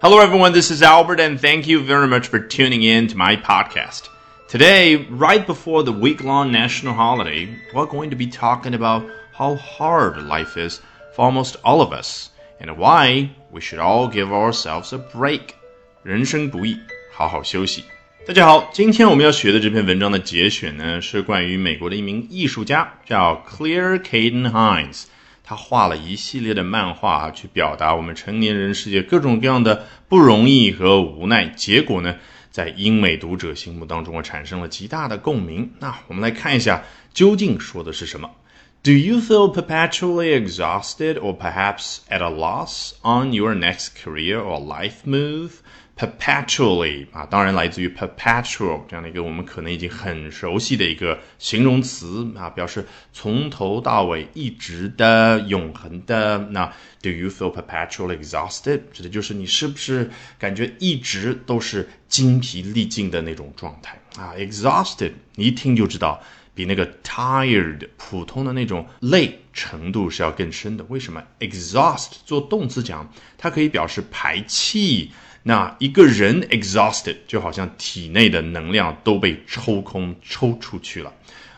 Hello, everyone. This is Albert, and thank you very much for tuning in to my podcast. Today, right before the week long national holiday, we're going to be talking about how hard life is for almost all of us and why we should all give ourselves a break. 人生不易，好好休息。大家好，今天我们要学的这篇文章的节选呢，是关于美国的一名艺术家，叫 Claire Caden Hines。 他画了一系列的漫画啊，去表达我们成年人世界各种各样的不容易和无奈。结果呢，在英美读者心目当中啊，产生了极大的共鸣。那我们来看一下，究竟说的是什么？Do you feel perpetually exhausted or perhaps at a loss on your next career or life move? perpetually 啊，当然来自于 perpetual 这样的一个我们可能已经很熟悉的一个形容词啊，表示从头到尾一直的、永恒的。那 Do you feel perpetually exhausted？指的就是你是不是感觉一直都是精疲力尽的那种状态啊？Exhausted，你一听就知道比那个 tired 普通的那种累程度是要更深的。为什么？exhaust 做动词讲，它可以表示排气。那一个人 exhausted 就好像体内的能量都被抽空抽出去了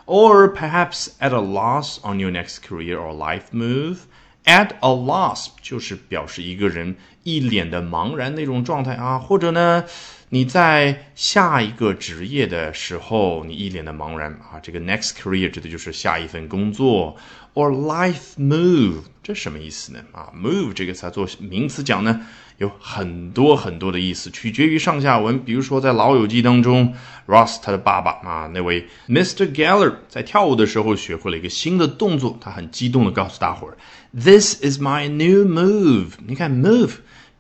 ，or perhaps at a loss on your next career or life move。at a loss 就是表示一个人一脸的茫然那种状态啊，或者呢，你在下一个职业的时候，你一脸的茫然啊。这个 next career 指的就是下一份工作，or life move 这什么意思呢？啊，move 这个词做名词讲呢？有很多很多的意思，取决于上下文。比如说，在《老友记》当中，Ross 他的爸爸啊，那位 Mr. Geller 在跳舞的时候学会了一个新的动作，他很激动的告诉大伙儿：“This is my new move。”你看，move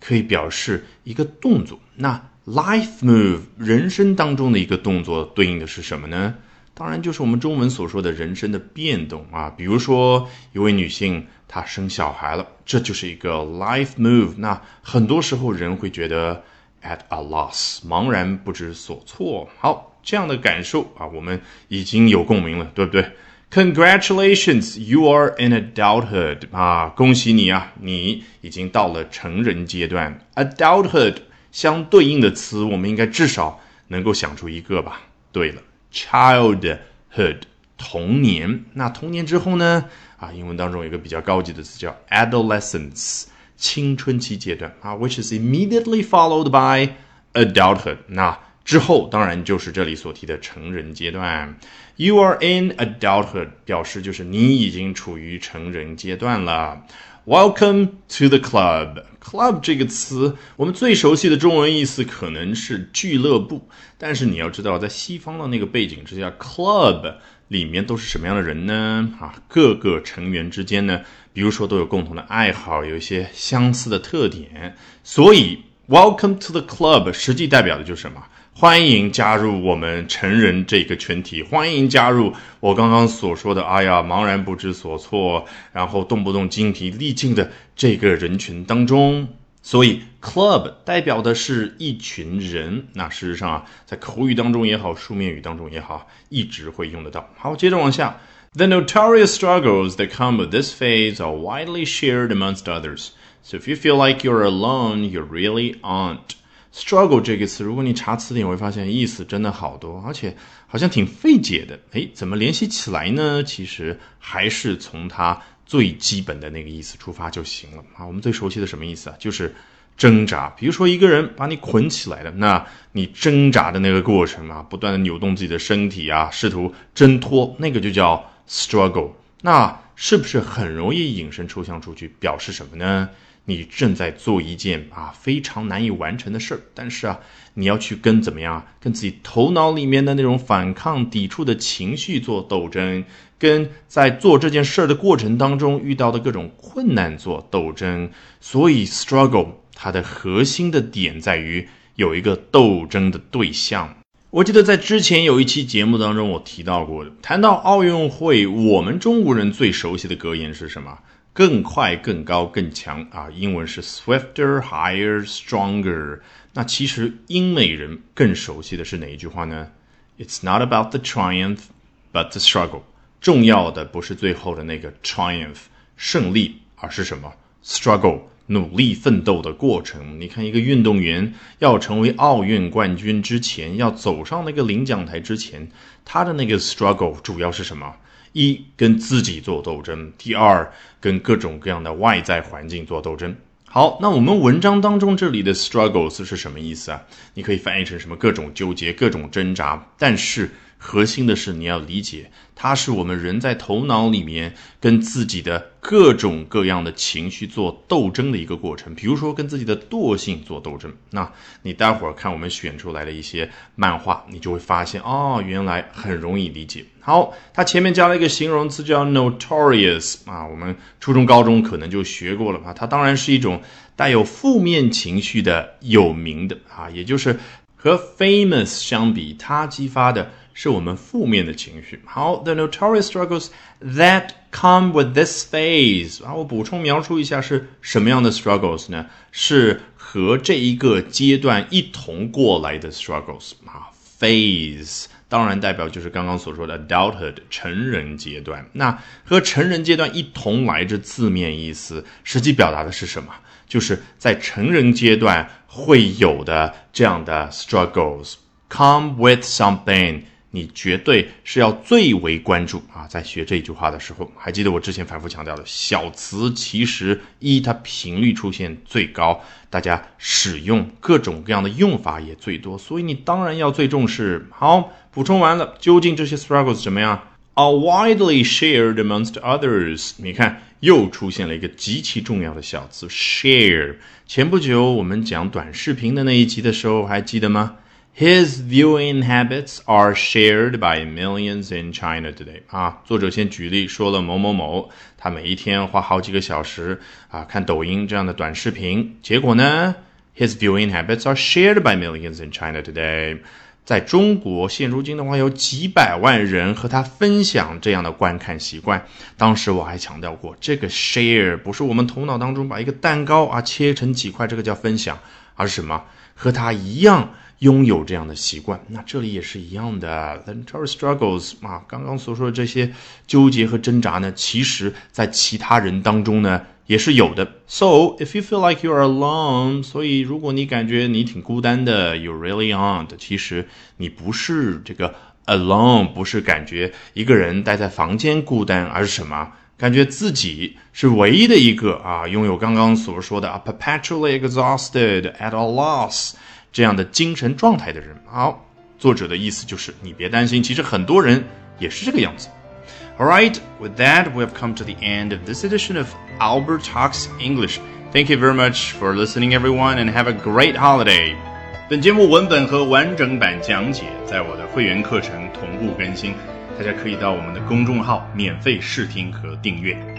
可以表示一个动作，那 life move 人生当中的一个动作对应的是什么呢？当然就是我们中文所说的人生的变动啊。比如说，一位女性。他生小孩了，这就是一个 life move。那很多时候人会觉得 at a loss，茫然不知所措。好，这样的感受啊，我们已经有共鸣了，对不对？Congratulations, you are in adulthood 啊，恭喜你啊，你已经到了成人阶段。Adulthood 相对应的词，我们应该至少能够想出一个吧？对了，childhood 童年。那童年之后呢？啊，英文当中有一个比较高级的词叫 adolescence，青春期阶段啊，which is immediately followed by adulthood。那之后当然就是这里所提的成人阶段。You are in adulthood，表示就是你已经处于成人阶段了。Welcome to the club。club 这个词，我们最熟悉的中文意思可能是俱乐部，但是你要知道，在西方的那个背景之下，club 里面都是什么样的人呢？啊，各个成员之间呢，比如说都有共同的爱好，有一些相似的特点，所以 Welcome to the club 实际代表的就是什么？欢迎加入我们成人这个群体，欢迎加入我刚刚所说的，哎呀，茫然不知所措，然后动不动精疲力尽的这个人群当中。所以，club 代表的是一群人。那事实上啊，在口语当中也好，书面语当中也好，一直会用得到。好，接着往下，The notorious struggles that come with this phase are widely shared amongst others. So if you feel like you're alone, you really aren't. Struggle 这个词，如果你查词典，会发现意思真的好多，而且好像挺费解的。诶，怎么联系起来呢？其实还是从它最基本的那个意思出发就行了啊。我们最熟悉的什么意思啊？就是挣扎。比如说一个人把你捆起来了，那你挣扎的那个过程啊，不断的扭动自己的身体啊，试图挣脱，那个就叫 struggle。那是不是很容易引申抽象出去，表示什么呢？你正在做一件啊非常难以完成的事儿，但是啊，你要去跟怎么样啊，跟自己头脑里面的那种反抗、抵触的情绪做斗争，跟在做这件事儿的过程当中遇到的各种困难做斗争。所以，struggle 它的核心的点在于有一个斗争的对象。我记得在之前有一期节目当中我提到过，谈到奥运会，我们中国人最熟悉的格言是什么？更快、更高、更强啊！英文是 swifter, higher, stronger。那其实英美人更熟悉的是哪一句话呢？It's not about the triumph, but the struggle。重要的不是最后的那个 triumph 胜利，而是什么？struggle 努力奋斗的过程。你看，一个运动员要成为奥运冠军之前，要走上那个领奖台之前，他的那个 struggle 主要是什么？一跟自己做斗争，第二跟各种各样的外在环境做斗争。好，那我们文章当中这里的 struggles 是什么意思啊？你可以翻译成什么？各种纠结，各种挣扎。但是核心的是你要理解，它是我们人在头脑里面跟自己的各种各样的情绪做斗争的一个过程。比如说跟自己的惰性做斗争。那你待会儿看我们选出来的一些漫画，你就会发现哦，原来很容易理解。好，它前面加了一个形容词叫 notorious 啊，我们初中、高中可能就学过了吧。它当然是一种带有负面情绪的有名的啊，也就是和 famous 相比，它激发的是我们负面的情绪。好，the notorious struggles that come with this phase 啊，我补充描述一下是什么样的 struggles 呢？是和这一个阶段一同过来的 struggles 啊，phase。当然，代表就是刚刚所说的 adulthood 成人阶段。那和成人阶段一同来这字面意思，实际表达的是什么？就是在成人阶段会有的这样的 struggles，come with something。你绝对是要最为关注啊！在学这句话的时候，还记得我之前反复强调的小词，其实一它频率出现最高，大家使用各种各样的用法也最多，所以你当然要最重视。好，补充完了，究竟这些 struggles 怎么样？Are widely shared amongst others。你看，又出现了一个极其重要的小词 share。前不久我们讲短视频的那一集的时候，还记得吗 ？His viewing habits are shared by millions in China today. 啊，作者先举例说了某某某，他每一天花好几个小时啊看抖音这样的短视频。结果呢，His viewing habits are shared by millions in China today. 在中国，现如今的话，有几百万人和他分享这样的观看习惯。当时我还强调过，这个 share 不是我们头脑当中把一个蛋糕啊切成几块，这个叫分享，而是什么？和他一样。拥有这样的习惯，那这里也是一样的。The entire struggles 啊，刚刚所说的这些纠结和挣扎呢，其实在其他人当中呢也是有的。So if you feel like you are alone，所以如果你感觉你挺孤单的，you really aren't。其实你不是这个 alone，不是感觉一个人待在房间孤单，而是什么？感觉自己是唯一的一个啊，拥有刚刚所说的啊 perpetually exhausted at a loss。这样的精神状态的人。好，作者的意思就是你别担心，其实很多人也是这个样子。All right, with that, we have come to the end of this edition of Albert Talks English. Thank you very much for listening, everyone, and have a great holiday. 本节目文本和完整版讲解在我的会员课程同步更新，大家可以到我们的公众号免费试听和订阅。